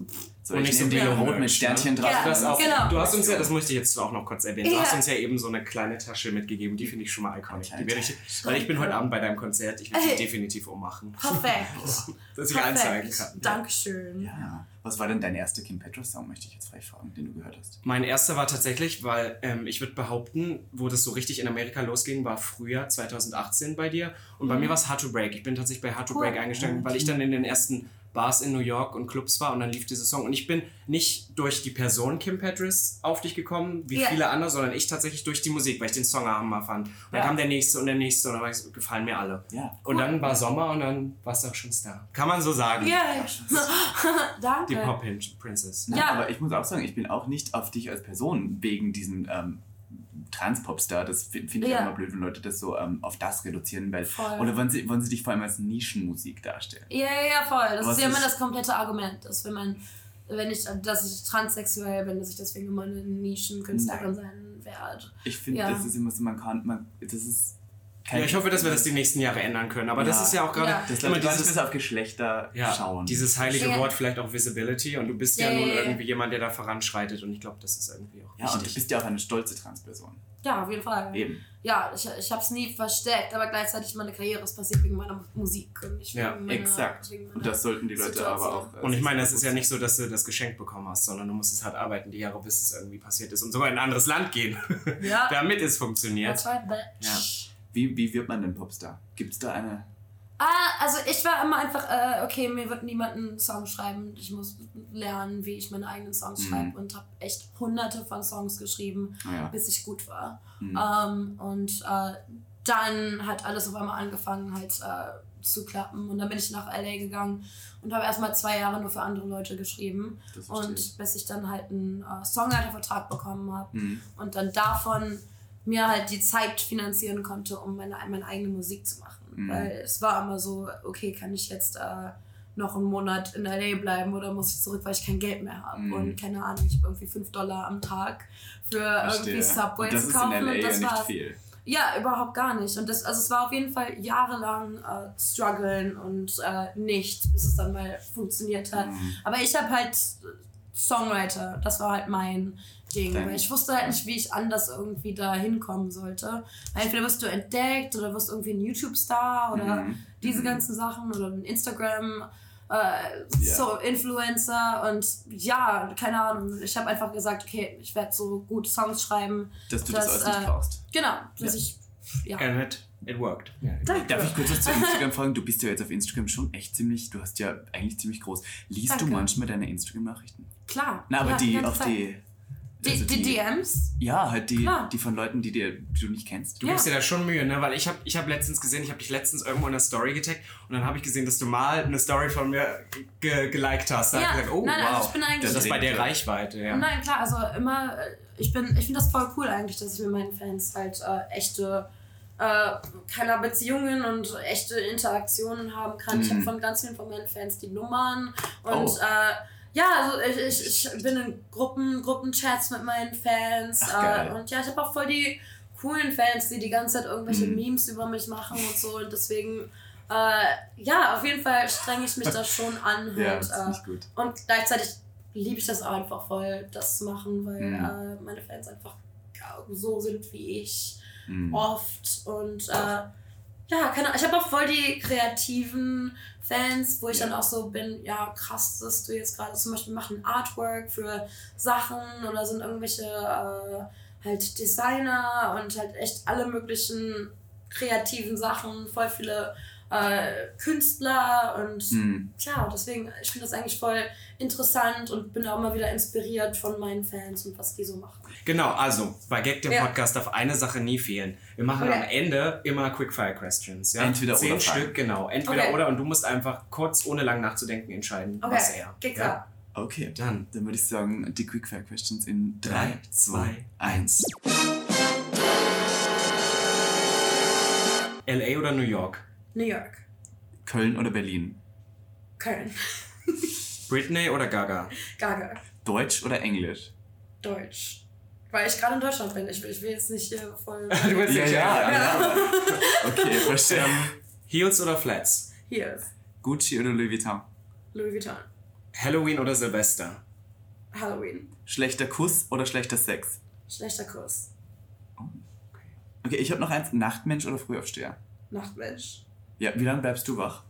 So, Und ich nicht so Billo Rot mit Sternchen drauf. Ja, Du hast, auch, genau. du hast uns ja, das möchte ich jetzt auch noch kurz erwähnen, du Ja. hast uns ja eben so eine kleine Tasche mitgegeben, die finde ich schon mal iconic. Die werde ich, weil ich bin heute Abend bei deinem Konzert, ich werde Hey. definitiv ummachen, Perfekt. [laughs] dass ich anzeigen Perfekt. kann. Dankeschön. Ja. Was war denn dein erster Kim Petras Song, möchte ich jetzt frei fragen, den du gehört hast? Mein erster war tatsächlich, weil ähm, ich würde behaupten, wo das so richtig in Amerika losging, war Frühjahr 2018 bei dir. Und bei mir war es Hard to Break. Ich bin tatsächlich bei Hard to Mhm. Cool. Break eingestiegen, weil ich dann in den ersten Bars in New York und Clubs war und dann lief dieser Song. Und ich bin nicht durch die Person Kim Petras auf dich gekommen, wie Ja. viele andere, sondern ich tatsächlich durch die Musik, weil ich den Song Hammer fand. Und dann Ja. kam der nächste und der nächste und dann war ich so, gefallen mir alle. Ja. Und dann war Sommer und dann warst du auch schon Star. Kann man so sagen. Ja, [laughs] danke. Die Pop-Princess. Nein, Ja. aber ich muss auch sagen, ich bin auch nicht auf dich als Person wegen diesem ähm, Trans-Popstar. Das fi- finde ich Ja. auch immer blöd, wenn Leute das so ähm, auf das reduzieren, weil. Voll. Oder wollen sie, wollen sie dich vor allem als Nischenmusik darstellen? Ja, ja, ja, voll. Das Was ist ja immer das komplette Argument, dass wenn man, wenn ich, dass ich transsexuell bin, dass ich deswegen immer eine Nischenkünstlerin sein werde. Ich finde, Ja. das ist immer so, man kann, man, das ist. Ja, ich hoffe, dass wir das die nächsten Jahre ändern können. Aber das Ja. ist ja auch gerade Ja. Das immer dieses, so auf Geschlechter ja, schauen. dieses heilige Ja. Wort, vielleicht auch Visibility. Und du bist ja, Ja, nun irgendwie jemand, der da voranschreitet. Und ich glaube, das ist irgendwie auch ja, und du wichtig. bist ja auch eine stolze Transperson. Ja, auf jeden Fall. Eben. Ja, ich, ich habe es nie versteckt, aber gleichzeitig meine Karriere ist passiert wegen meiner Musik Ja, meiner, Exakt. Und das sollten die Leute Situation. aber auch. äh, und ich meine, es ist ja nicht so, dass du das geschenkt bekommen hast, sondern du musstest hart arbeiten, die Jahre, bis es irgendwie passiert ist. Und sogar in ein anderes Land gehen, Ja, [laughs] damit es funktioniert. that's right, bitch. Ja. Wie, wie wird man denn Popstar? Gibt es da eine. Ah, also ich war immer einfach, äh, okay, mir wird niemand einen Song schreiben. Ich muss lernen, wie ich meine eigenen Songs Mhm. schreibe und habe echt hunderte von Songs geschrieben, Naja. bis ich gut war. Mhm. Ähm, und äh, dann hat alles auf einmal angefangen halt äh, zu klappen. Und dann bin ich nach LA gegangen und habe erstmal zwei Jahre nur für andere Leute geschrieben. Und bis ich dann halt einen äh, Songwriter-Vertrag bekommen habe Mhm. und dann davon mir halt die Zeit finanzieren konnte, um meine, meine eigene Musik zu machen. Mhm. Weil es war immer so, okay, kann ich jetzt äh, noch einen Monat in LA bleiben oder muss ich zurück, weil ich kein Geld mehr habe. Mhm. Und keine Ahnung, ich habe irgendwie 5 Dollar am Tag für irgendwie Subway zu kaufen. und das ja nicht war viel. ja, überhaupt gar nicht. Und das, also es war auf jeden Fall jahrelang äh, strugglen und äh, nichts, bis es dann mal funktioniert hat. Mhm. Aber ich habe halt Songwriter, das war halt mein Ding. Weil ich wusste halt nicht, wie ich anders irgendwie da hinkommen sollte. Entweder wirst du entdeckt oder wirst irgendwie ein YouTube-Star oder Mhm. diese Mhm. ganzen Sachen oder ein Instagram. Äh, Ja. so Influencer und ja, keine Ahnung. Ich habe einfach gesagt, okay, ich werde so gut Songs schreiben. Dass du Das, das, alles nicht äh, brauchst. Genau, dass Ja. ich ja. And it, it worked. Ja. Danke. Darf ich kurz was zu [laughs] Instagram fragen? Du bist ja jetzt auf Instagram schon echt ziemlich, du hast ja eigentlich ziemlich groß. Liest Danke. du manchmal deine Instagram-Nachrichten? Klar. Na, aber ja, die auf Zeit. die. Die, also die DMs? Ja, halt die, Klar. die von Leuten, die, dir, die du nicht kennst. Du Ja. gibst dir da schon Mühe, ne? Weil ich habe ich hab letztens gesehen, ich habe dich letztens irgendwo in der Story getaggt und dann habe ich gesehen, dass du mal eine Story von mir ge geliked hast. Da Ja, hab ich gesagt, oh nein, wow. also ich bin eigentlich- das ist bei der. Reichweite, ja. Nein, klar, also immer, äh, ich bin, ich finde das voll cool eigentlich, dass ich mit meinen Fans halt äh, echte, äh, keine Beziehungen und echte Interaktionen haben kann. Ich habe Mhm. von ganz vielen von meinen Fans die Nummern und Oh. äh, ja, also ich, ich, ich bin in Gruppen, Gruppenchats mit meinen Fans Ach, äh, und ja, ich habe auch voll die coolen Fans, die die ganze Zeit irgendwelche Mhm. Memes über mich machen und so. Und deswegen, äh, ja, auf jeden Fall strenge ich mich da schon an. [laughs] Ja, Halt, das äh, und gleichzeitig liebe ich das auch einfach voll, das zu machen, weil Mhm. äh, meine Fans einfach ja, so sind wie ich Mhm. oft. Und äh, ja, keine Ahnung. Ich habe auch voll die kreativen Fans, wo ich Ja. dann auch so bin, ja, krass, dass du jetzt gerade zum Beispiel machen Artwork für Sachen oder sind irgendwelche äh, halt Designer und halt echt alle möglichen kreativen Sachen, voll viele äh, Künstler und Mhm. ja, deswegen, ich finde das eigentlich voll interessant und bin auch immer wieder inspiriert von meinen Fans und was die so machen. Genau, also bei Gag dem Ja. Podcast darf eine Sache nie fehlen. Wir machen Okay. am Ende immer Quickfire Questions. Ja? Entweder Zehn oder Fragen. Stück, genau. Entweder Okay. oder und du musst einfach kurz, ohne lang nachzudenken, entscheiden, Okay, was er. geht ja? klar. Okay, Dann dann würde ich sagen, die Quickfire Questions in 3, Drei, 2, zwei, 1. LA oder New York? New York, Köln oder Berlin? Köln, [laughs] Britney oder Gaga? Gaga, Deutsch oder Englisch? Deutsch. Weil ich gerade in Deutschland bin. Ich will, ich will jetzt nicht hier voll. [laughs] Du willst Ja, nicht ja, checken, ja. [laughs] Okay, verstehe. Ähm, Heels oder Flats? Ist Gucci oder Louis Vuitton? Louis Vuitton. Halloween oder Silvester? Halloween. Schlechter Kuss oder schlechter Sex? Schlechter Kurs. Okay, ich habe noch eins. Nachtmensch oder Frühaufsteher? Nachtmensch. Ja, wie lange bleibst du wach?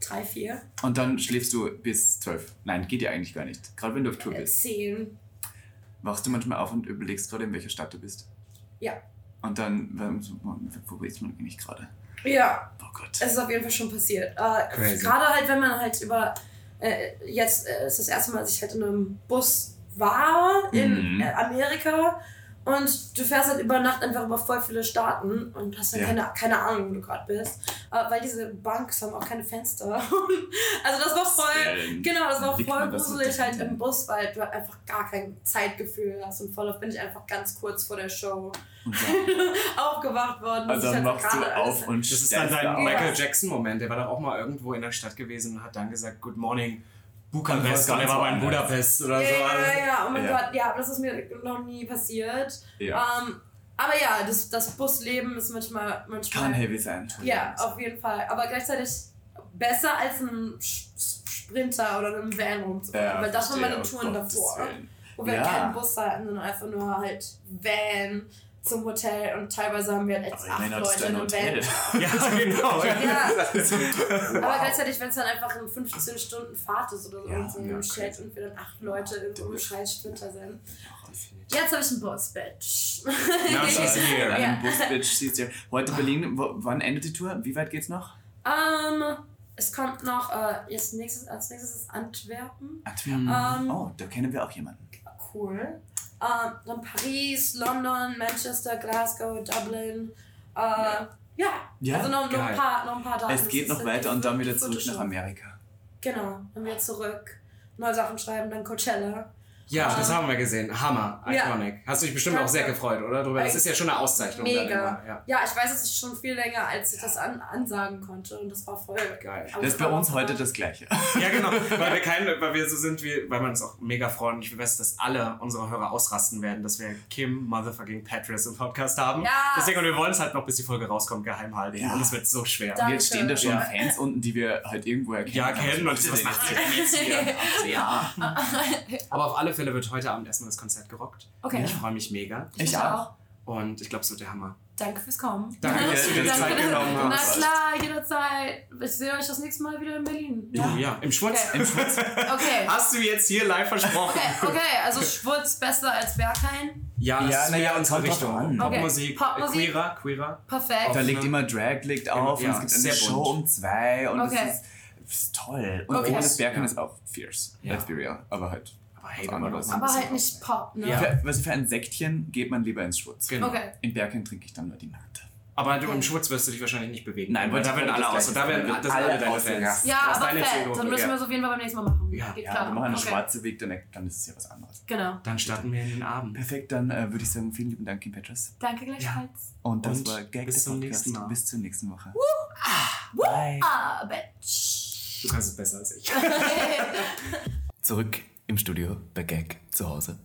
Drei, vier. Und dann schläfst du bis zwölf. Nein, geht ja eigentlich gar nicht. Gerade wenn du auf Tour Äh, bist. zehn. Wachst du manchmal auf und überlegst gerade, in welcher Stadt du bist? Ja. Und dann, wo ist man eigentlich gerade? Ja, Oh Gott. es ist auf jeden Fall schon passiert. Äh, Crazy. Gerade halt, wenn man halt über. Äh, jetzt äh, ist das erste Mal, dass ich halt in einem Bus war in Mhm. äh, Amerika. Und du fährst halt über Nacht einfach über voll viele Staaten und hast dann Ja. keine, keine Ahnung, wo du gerade bist. Äh, weil diese Banks haben auch keine Fenster. [laughs] also das war voll. Genau, das war voll gruselig halt im Bus, weil du einfach gar kein Zeitgefühl hast. Und voll oft bin ich einfach ganz kurz vor der Show [laughs] aufgewacht worden. ich dann halt machst du auf und Das ist dann auf. Michael Jackson-Moment. Der war doch auch mal irgendwo in der Stadt gewesen und hat dann gesagt, Good morning, Bukarest. Und er war in woanders. Budapest oder Ja, so. ja, ja, ja, oh mein Ja. Gott, ja, das ist mir noch nie passiert. Ja. Ähm, aber ja, das, das Busleben ist manchmal. manchmal Kann heavy sein. Ja, auf jeden Fall. Aber gleichzeitig besser als einem Sch- Sprinter oder einem Van rumzufahren. Ja, Weil das waren meine Touren um Gottes davor. Willen. Wo wir Ja. keinen Bus hatten, sondern einfach nur halt Van zum Hotel und teilweise haben wir halt echt acht Leute in ein einem Hotel. [laughs] Ja, genau. Ja. [laughs] Aber gleichzeitig, wenn es dann einfach eine 15 Stunden Fahrt ist oder so Ja, und so ja, im Chat und wir dann acht Leute in so einem scheiß Sprinter sind. Jetzt habe ich einen Bus, Bitch. Now she's here. Ein Ja. Du. Heute Berlin, wann endet die Tour? Wie weit geht's noch? Ähm, es kommt noch, äh, jetzt nächstes, als nächstes ist Antwerpen. Antwerpen. Ähm, Oh, da kennen wir auch jemanden. Cool. Ähm, dann Paris, London, Manchester, Glasgow, Dublin. Äh, ja. Ja, also noch, noch, ein paar, noch ein paar Daten. Es geht noch weiter und dann wieder zurück nach. Amerika. Genau, dann wieder zurück. Neue Sachen schreiben, dann Coachella. Ja, das haben wir gesehen. Hammer. ja. Iconic. Hast du dich bestimmt auch Danke. sehr gefreut, oder? Drüber. Das ist ja schon eine Auszeichnung. Mega. Ja. Ja, ich weiß, es ist schon viel länger, als ich das an, ansagen konnte und das war voll Geil. Aber Das ist bei uns auch- heute das Gleiche. Ja, genau, [laughs] weil wir keine, weil wir so sind, wie, weil wir uns auch mega freuen. Und ich weiß, dass alle unsere Hörer ausrasten werden, dass wir Kim Motherfucking Patris im Podcast haben. Ja. Deswegen, und wir wollen es halt noch, bis die Folge rauskommt, geheim halten. Ja. Und es wird so schwer. Danke. Jetzt stehen da schon Ja. Fans unten, die wir halt irgendwo erkennen. Ja, kennen und Was was macht ihr denn jetzt hier? Ja. [laughs] [laughs] Aber auf alle Fälle wird heute Abend erstmal das Konzert gerockt. Okay. Ich freue mich mega. Ich mich auch. Und ich glaube, es wird der Hammer. Danke fürs Kommen. Danke, dass du dir die. Zeit genommen Na hast. klar, jederzeit. Ich sehe euch das nächste Mal wieder in Berlin. Du, ja, im Schwutz. Okay. Im Schwutz. Okay. Hast du jetzt hier live versprochen? Okay, okay, also Schwurz besser als Berghain. Ja, Ja, ist na ja, ja unsere kommt Richtung. an. Okay. Popmusik, Popmusik. äh, queerer, queerer. Perfekt. Da Auf- liegt immer Drag liegt auf Ja, und es gibt eine Show bunt. um zwei und Okay. das, ist, ist toll. Und Okay. Berghain Ja. ist auch fierce. Ja. Let's be real. Aber halt. Aber hey, Was anderes. Aber halt nicht Pop, ne? Ja. Für, also für ein Säckchen geht man lieber ins Schwutz. Genau. Okay. Im Berghain trinke ich dann nur die Mate. Aber du im Schwutz wirst du dich wahrscheinlich nicht bewegen. Nein, weil da werden alle aus. Und da werden das alle Alle deine. Fans. Ja, das ist aber deine fett. Zielgruppe, Dann müssen ja. wir es auf jeden Fall beim nächsten Mal machen. Ja. Geht Ja, klar. wir machen einen okay. schwarzen Weg, dann, dann ist es ja was anderes. Genau. Dann starten wir in den Abend. Perfekt, dann äh, würde ich sagen, vielen lieben Dank, Kim Petras. Danke gleichfalls. Und das Und war Gag bis zum Podcast. nächsten Mal. Bis zur nächsten Woche. Woo! Bye. Ah, Bitch. Du kannst es besser als ich. [laughs] Zurück im Studio bei Gag zu Hause.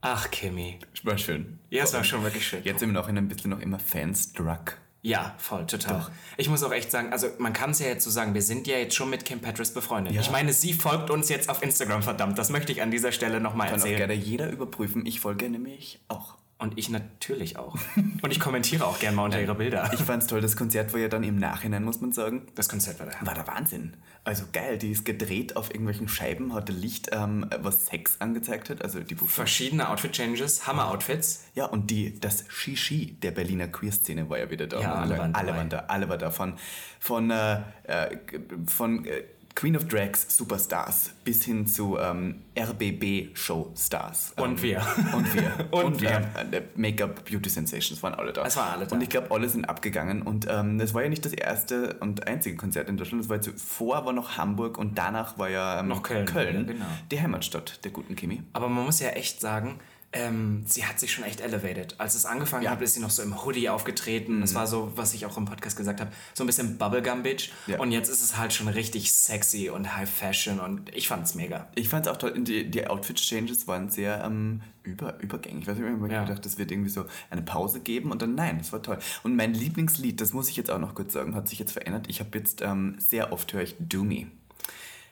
Ach, Kimi. War schön. Ja, es war schon wirklich schön. Jetzt im Nachhinein bist du noch immer Fanstruck. Ja, voll, total. Ich muss auch echt sagen, also man kann es ja jetzt so sagen, wir sind ja jetzt schon mit Kim Petras befreundet. Ja. Ich meine, sie folgt uns jetzt auf Instagram, verdammt. Das möchte ich an dieser Stelle nochmal Kann auch erzählen. gerne jeder überprüfen. Ich folge nämlich auch. Und ich natürlich auch. Und ich kommentiere auch gerne mal unter ihre Bilder. Ich fand's toll, das Konzert war ja dann im Nachhinein, muss man sagen, Das Konzert war der Hammer. war der Wahnsinn. Also geil, die ist gedreht auf irgendwelchen Scheiben, hatte Licht, ähm, was Sex angezeigt hat, also die Buchstaben. Verschiedene Outfit-Changes, Hammer-Outfits. Ja, und die, das Shishi der Berliner Queer-Szene war ja wieder da. Ja, alle waren alle waren da. Alle waren da. Von, von, äh, äh, von äh, Queen of Drags Superstars bis hin zu ähm, RBB-Show-Stars. Und ähm, wir. Und wir. [laughs] Und wir. äh, Make-up Beauty Sensations waren alle da. Es waren alle da. Und ich glaube, alle sind abgegangen. Und ähm, das war ja nicht das erste und einzige Konzert in Deutschland. Das war jetzt zuvor war noch Hamburg und danach war ja ähm, Noch Köln. Ja, genau. die Heimatstadt der guten Kimi. Aber man muss ja echt sagen, ähm, sie hat sich schon echt elevated. Als es angefangen Ja. hat, ist sie noch so im Hoodie aufgetreten. Das war so, was ich auch im Podcast gesagt habe, so ein bisschen Bubblegum-Bitch. Ja. Und jetzt ist es halt schon richtig sexy und High Fashion und ich fand's mega. Ich fand es auch toll, die, die Outfit-Changes waren sehr ähm, über, übergängig. Ich weiß nicht, ich habe mir Ja. gedacht, das wird irgendwie so eine Pause geben und dann nein, das war toll. Und mein Lieblingslied, das muss ich jetzt auch noch kurz sagen, hat sich jetzt verändert. Ich habe jetzt ähm, sehr oft höre ich Do Me.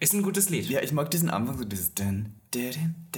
Ist ein gutes Lied. Ja, ich mag diesen Anfang so dieses dun.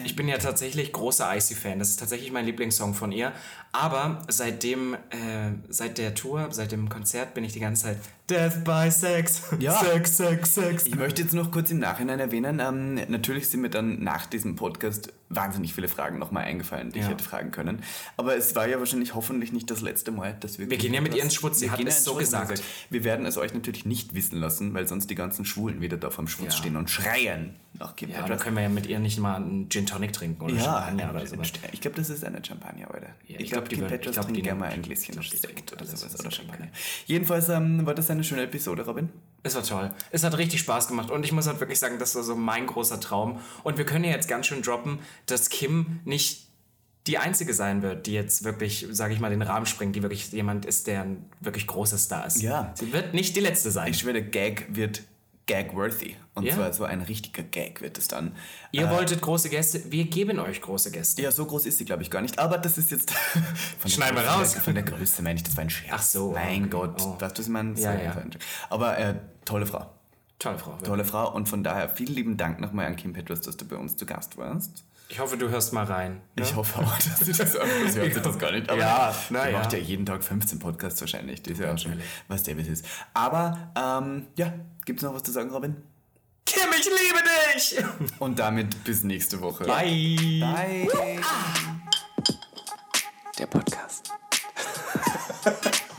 Ich bin ja tatsächlich großer Icy-Fan. Das ist tatsächlich mein Lieblingssong von ihr. Aber seitdem, äh, seit der Tour, seit dem Konzert bin ich die ganze Zeit Death by Sex. Ja. Sex, Sex, Sex. Ich möchte jetzt noch kurz im Nachhinein erwähnen, ähm, natürlich sind mir dann nach diesem Podcast wahnsinnig viele Fragen nochmal eingefallen, die ich Ja. hätte fragen können. Aber es war ja wahrscheinlich hoffentlich nicht das letzte Mal, dass wir... Wir gehen ja mit ins Schwutz, sie hat es so gesagt. Wir werden es euch natürlich nicht wissen lassen, weil sonst die ganzen Schwulen wieder da vom Schwutz Ja. stehen und schreien nach Kim Ja, da können wir ja mit ihr nicht mal einen Gin Tonic trinken oder Ja, Champagner oder ein- sowas. ein- ich glaube, das ist eine Champagner, oder? Ich ich glaube, glaub, die Kim ich Petras trinkt gerne mal ein ich Gläschen Sekt oder sowas was oder Champagner. Jedenfalls ähm, war das eine schöne Episode, Robin. Es war toll. Es hat richtig Spaß gemacht und ich muss halt wirklich sagen, das war so mein großer Traum. Und wir können ja jetzt ganz schön droppen, dass Kim nicht die einzige sein wird, die jetzt wirklich, sage ich mal, den Rahmen springt, die wirklich jemand ist, der ein wirklich großer Star ist. Ja. Sie wird nicht die letzte sein. Ich schwöre, Gag wird gag-worthy. Und Ja. zwar so ein richtiger Gag wird es dann. Ihr Äh, wolltet große Gäste, wir geben euch große Gäste. Ja, so groß ist sie, glaube ich, gar nicht. Aber das ist jetzt. [laughs] Von der Schneiden wir Größe- raus. Von der Größe meine ich, das war ein Scherz. Ach so, Mein okay. Gott. Oh. Das Ja, war ja. Scherz. Aber äh, tolle Frau. Tolle Frau. Tolle Frau. Und von daher vielen lieben Dank nochmal an Kim Petras, dass du bei uns zu Gast warst. Ich hoffe, du hörst mal rein. ne? Ich hoffe auch, dass sie das anhört. Sie hört sich das gar nicht. Aber Ja, die na ja. macht ja jeden Tag 15 Podcasts wahrscheinlich. Die ist ja auch schon, was Davis ist. Aber, ähm, ja, gibt es noch was zu sagen, Robin? Kim, ich liebe dich! Und damit bis nächste Woche. Bye. Bye. Der Podcast. [laughs]